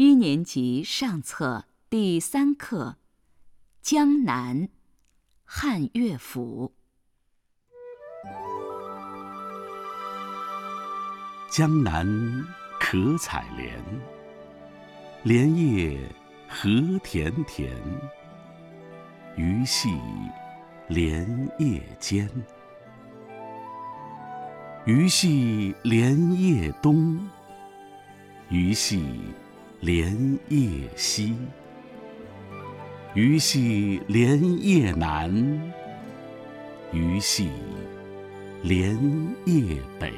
一年级上册第三课《江南》汉乐府。江南可采莲，莲叶何田田。鱼戏莲叶间，鱼戏莲叶东，鱼戏莲叶西，鱼戏莲叶南，鱼戏莲叶北。